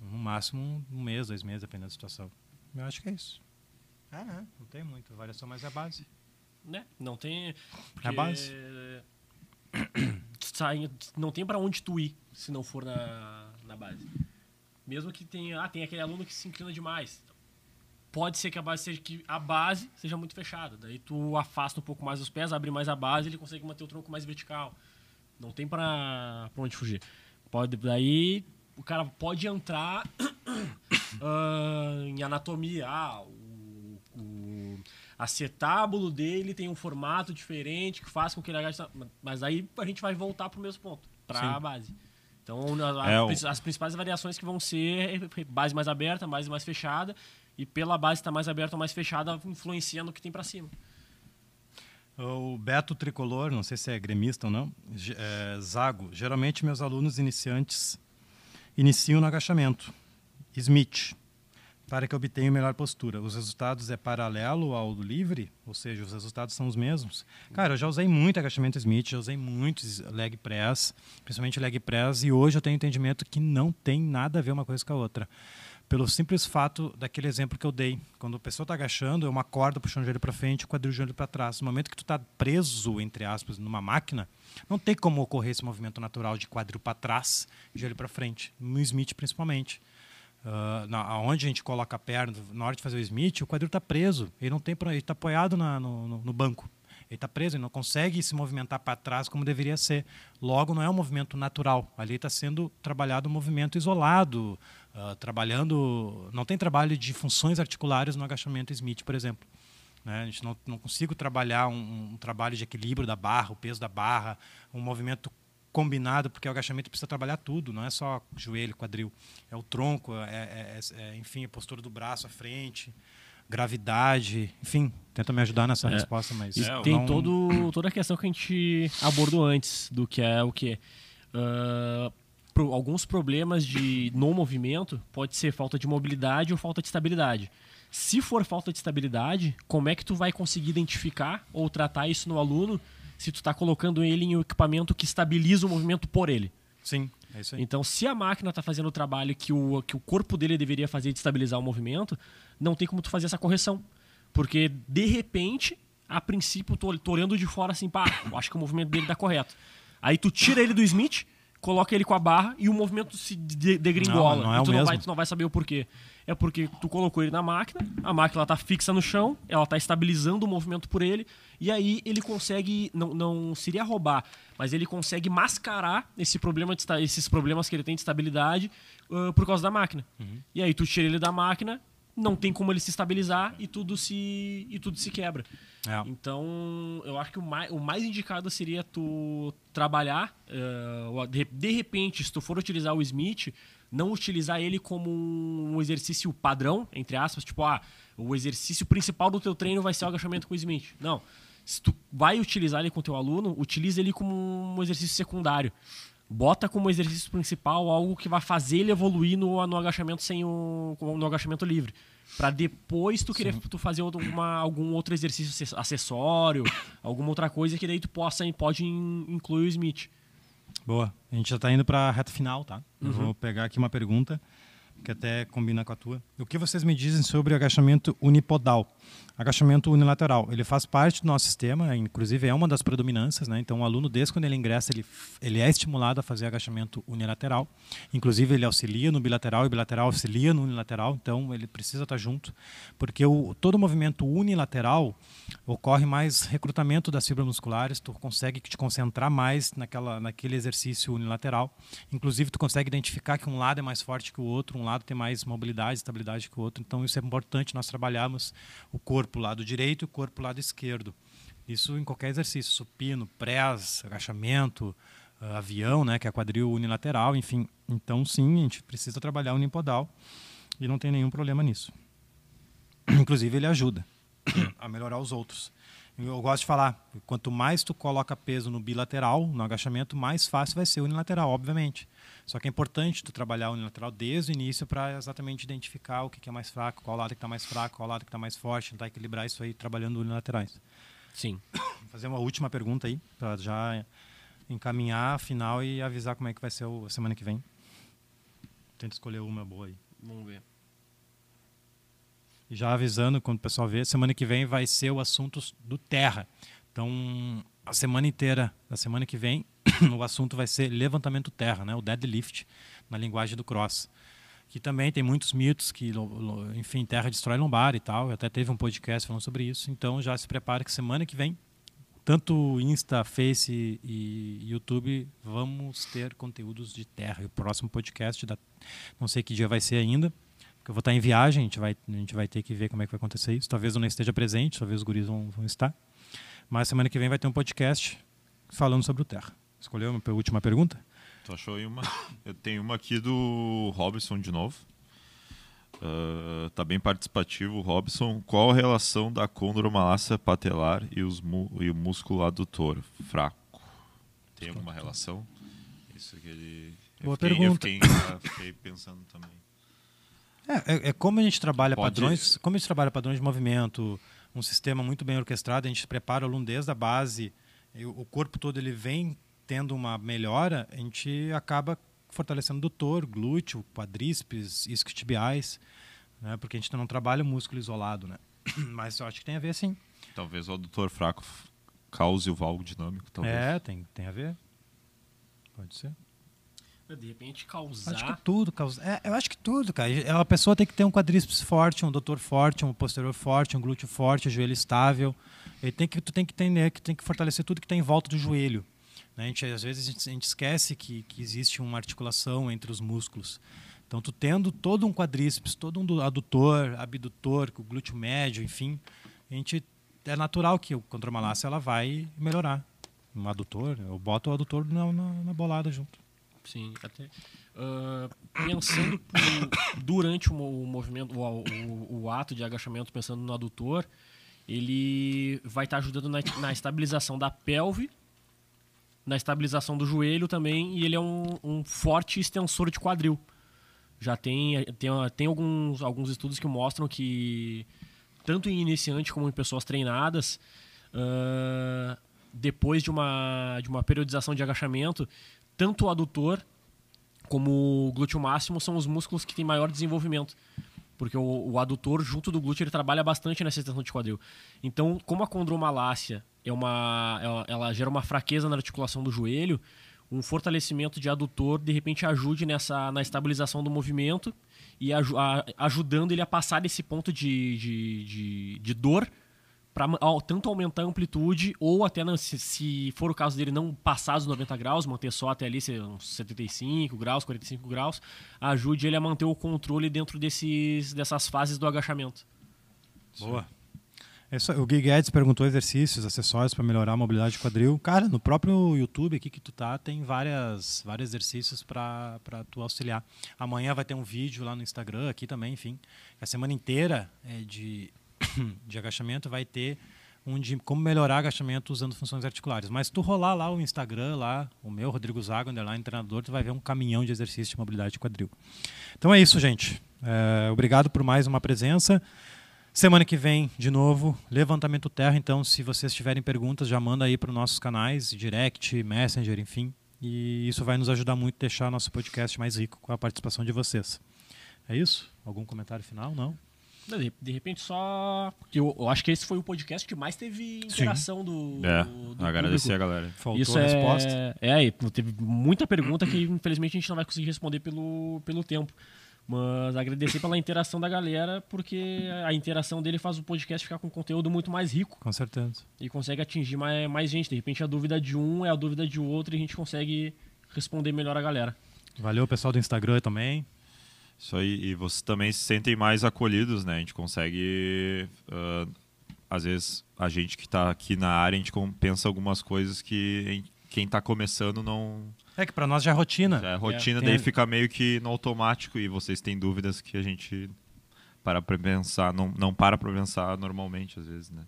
No máximo um mês, dois meses, dependendo da situação. Eu acho que é isso. É, né? Não tem muito. A variação mais é a base. Né? Não tem. É a base. [clears throat] não tem para onde tu ir se não for na, na base. Mesmo que tenha. Ah, tem aquele aluno que se inclina demais pode ser que a base seja que a base seja muito fechada. Daí tu afasta um pouco mais os pés, abre mais a base, ele consegue manter o tronco mais vertical. Não tem para onde fugir. Pode daí o cara pode entrar uh, [coughs] em anatomia. Ah, o, o acetábulo dele tem um formato diferente que faz com que ele agache. Mas aí a gente vai voltar para o mesmo ponto, para a base. Então, a, é, a, as principais variações que vão ser base mais aberta, base mais fechada e pela base estar tá mais aberta ou mais fechada, influenciando o que tem para cima. O Beto Tricolor, não sei se é gremista ou não, é, Zago. Geralmente meus alunos iniciantes iniciam no agachamento. Smith. para que obtenha melhor postura. Os resultados é paralelo ao livre, ou seja, os resultados são os mesmos. Cara, eu já usei muito agachamento Smith, já usei muitos leg press, principalmente leg press, e hoje eu tenho entendimento que não tem nada a ver uma coisa com a outra. Pelo simples fato daquele exemplo que eu dei. Quando a pessoa está agachando, é uma corda puxando o joelho para frente, o quadril o joelho para trás. No momento que tu está preso, entre aspas, numa máquina, não tem como ocorrer esse movimento natural de quadril para trás, joelho para frente. No Smith, principalmente. Uh, na, onde a gente coloca a perna, na hora de fazer o Smith, o quadril está preso. Ele não tem, ele está apoiado na, no, no, banco. Ele está preso, ele não consegue se movimentar para trás como deveria ser. Logo, não é um movimento natural. Ali está sendo trabalhado um movimento isolado, uh, trabalhando. Não tem trabalho de funções articulares no agachamento Smith, por exemplo. Né? A gente não, não consigo trabalhar um, um trabalho de equilíbrio da barra, o peso da barra, um movimento combinado, porque o agachamento precisa trabalhar tudo, não é só joelho, quadril, é o tronco, é, é, é, é enfim, a postura do braço à frente, gravidade, enfim, tenta me ajudar nessa é. resposta, mas tem não... todo, toda a questão que a gente abordou antes do que é o que uh, pro, alguns problemas de no movimento pode ser falta de mobilidade ou falta de estabilidade. Se for falta de estabilidade, como é que tu vai conseguir identificar ou tratar isso no aluno se tu está colocando ele em um equipamento que estabiliza o movimento por ele. Sim, é isso aí. Então, se a máquina está fazendo o trabalho que o, que o corpo dele deveria fazer de estabilizar o movimento, não tem como tu fazer essa correção. Porque, de repente, a princípio, tô, tô olhando de fora assim, pá, acho que o movimento dele está correto. Aí tu tira ele do Smith, coloca ele com a barra e o movimento se degringola. Não, não é e tu, o não mesmo. vai, tu não vai saber o porquê. É porque tu colocou ele na máquina, a máquina está fixa no chão, ela está estabilizando o movimento por ele, e aí ele consegue, não, não seria roubar, mas ele consegue mascarar esse problema de, esses problemas que ele tem de estabilidade uh, por causa da máquina. Uhum. E aí tu tira ele da máquina, não tem como ele se estabilizar e tudo se, e tudo se quebra. É. Então, eu acho que o mais, o mais indicado seria tu trabalhar, uh, de, de, repente, se tu for utilizar o Smith, não utilizar ele como um exercício padrão, entre aspas, tipo, ah, o exercício principal do teu treino vai ser o agachamento com o Smith. Não. Se tu vai utilizar ele com o teu aluno, utilize ele como um exercício secundário bota como exercício principal algo que vai fazer ele evoluir no, no agachamento sem o no agachamento livre para depois tu querer tu fazer uma, algum outro exercício acessório [coughs] alguma outra coisa que daí tu possa pode incluir o Smith. Boa. A gente já está indo para a reta final tá? Uhum. vou pegar aqui uma pergunta que até combina com a tua. O que vocês me dizem sobre agachamento unipodal agachamento unilateral. Ele faz parte do nosso sistema, inclusive é uma das predominâncias, né? Então o aluno desde quando ele ingressa, ele, ele é estimulado a fazer agachamento unilateral. Inclusive ele auxilia no bilateral e bilateral auxilia no unilateral, então ele precisa estar junto, porque o, todo movimento unilateral ocorre mais recrutamento das fibras musculares, tu consegue te concentrar mais naquela naquele exercício unilateral. Inclusive tu consegue identificar que um lado é mais forte que o outro, um lado tem mais mobilidade, estabilidade que o outro. Então isso é importante nós trabalharmos o corpo lado direito e o corpo lado esquerdo. Isso em qualquer exercício, supino, press, agachamento, uh, avião, né, que é quadril unilateral, enfim. Então, sim, a gente precisa trabalhar o unipodal e não tem nenhum problema nisso. [clears throat] Inclusive, ele ajuda a melhorar os outros. Eu gosto de falar, quanto mais tu coloca peso no bilateral, no agachamento, mais fácil vai ser o unilateral, obviamente. Só que é importante tu trabalhar o unilateral desde o início para exatamente identificar o que é mais fraco, qual lado que está mais fraco, qual lado que está mais forte, tentar equilibrar isso aí trabalhando unilaterais. Sim. Vou [coughs] fazer uma última pergunta aí, para já encaminhar a final e avisar como é que vai ser a semana que vem. Tenta escolher uma boa aí. Vamos ver. Já avisando, quando o pessoal vê, semana que vem vai ser o assunto do terra. Então, a semana inteira da semana que vem, [clears throat] o assunto vai ser levantamento terra, né? o deadlift, na linguagem do cross. Que também tem muitos mitos que, enfim, terra destrói lombar e tal. Até teve um podcast falando sobre isso. Então, já se prepara que semana que vem, tanto Insta, Face e YouTube, vamos ter conteúdos de terra. E o próximo podcast, da, não sei que dia vai ser ainda, porque eu vou estar em viagem, a gente vai, a gente vai ter que ver como é que vai acontecer isso. Talvez eu não esteja presente, talvez os guris vão, vão estar. Mas semana que vem vai ter um podcast falando sobre o Terra. Escolheu uma última pergunta? Tu achou aí uma? Eu tenho uma aqui do Robson de novo. Uh, tá bem participativo o Robson. Qual a relação da condromalácia patelar e, os e o músculo adutor fraco? Tem alguma relação? Isso que ele. Boa fiquei, pergunta. Eu fiquei, eu fiquei pensando também. É, é, é como a gente trabalha Pode- padrões, como a gente trabalha padrões de movimento, um sistema muito bem orquestrado, a gente prepara o aluno desde a base, o corpo todo ele vem tendo uma melhora, a gente acaba fortalecendo o doutor, glúteo, quadríceps, isquiotibiais, né? Porque a gente não trabalha o músculo isolado, né? [clears throat] Mas eu acho que tem a ver sim. Talvez o adutor fraco cause o valgo dinâmico, talvez. É, tem, tem a ver. Pode ser. De repente Acho causar. que tudo causa. É, eu acho que tudo, cara. A pessoa tem que ter um quadríceps forte, um doutor forte, um posterior forte, um glúteo forte, um joelho estável. Ele tem que, tu tem que entender que tem que fortalecer tudo que tem em volta do joelho. né? A gente, às vezes a gente, a gente esquece que, que existe uma articulação entre os músculos. Então, tu tendo todo um quadríceps, todo um du- adutor, abdutor, com o glúteo médio, enfim, a gente é natural que o contromalácia ela vai melhorar. Um adutor, eu boto o adutor na, na, na bolada junto. Sim, até. ah, pensando pro- [coughs] durante o, mo- o movimento, o, o- o ato de agachamento, pensando no adutor, ele vai estar ajudando na, na estabilização da pelve, na estabilização do joelho também, e ele é um, um forte extensor de quadril. Já tem, tem, tem alguns, alguns estudos que mostram que, tanto em iniciante como em pessoas treinadas, ah, depois de uma, de uma periodização de agachamento, tanto o adutor como o glúteo máximo são os músculos que têm maior desenvolvimento. Porque o, o adutor, junto do glúteo, ele trabalha bastante nessa extensão de quadril. Então, como a condromalácia é uma, ela, ela gera uma fraqueza na articulação do joelho, um fortalecimento de adutor, de repente, ajude nessa, na estabilização do movimento e a- ajudando ele a passar desse ponto de, de, de, de dor para tanto aumentar a amplitude ou até não- se, se for o caso dele não passar dos 90 graus, manter só até ali uns 75 graus, 45 graus, ajude ele a manter o controle dentro desses, dessas fases do agachamento. Boa. É só- o Gui Guedes perguntou exercícios, acessórios para melhorar a mobilidade de quadril. Cara, no próprio YouTube aqui que tu tá, tem várias, vários exercícios para tu auxiliar. Amanhã vai ter um vídeo lá no Instagram, aqui também, enfim. A semana inteira é de, [coughs] de agachamento vai ter um de como melhorar agachamento usando funções articulares. Mas tu rolar lá o Instagram, lá, o meu, Rodrigo Zago, underline treinador, tu vai ver um caminhão de exercícios de mobilidade de quadril. Então é isso, gente. É, obrigado por mais uma presença. Semana que vem, de novo, levantamento terra. Então, se vocês tiverem perguntas, já manda aí para os nossos canais, direct, messenger, enfim. E isso vai nos ajudar muito a deixar nosso podcast mais rico com a participação de vocês. É isso? Algum comentário final? Não? De, repente só. Eu, eu acho que esse foi o podcast que mais teve interação do. É, do agradecer público. a galera. Faltou Isso a é, resposta? é, e teve muita pergunta que infelizmente a gente não vai conseguir responder pelo, pelo tempo. Mas agradecer pela interação da galera, porque a interação dele faz o podcast ficar com conteúdo muito mais rico Com certeza. e consegue atingir mais, mais gente. De repente a dúvida de um é a dúvida de outro e a gente consegue responder melhor a galera. Valeu, pessoal do Instagram também. Isso aí, e vocês também se sentem mais acolhidos, né? A gente consegue. ah, às vezes, a gente que está aqui na área, a gente com- pensa algumas coisas que em- quem está começando não. É que para nós já é rotina. Já é rotina, Tem- daí fica meio que no automático e vocês têm dúvidas que a gente para pra pensar, não, não para pra pensar normalmente, às vezes, né?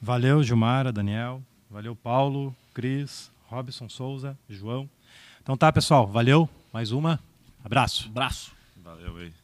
Valeu, Gilmara, Daniel. Valeu, Paulo, Cris, Robson Souza, João. Então tá, pessoal. Valeu. Mais uma. Abraço. Abraço! Valeu aí.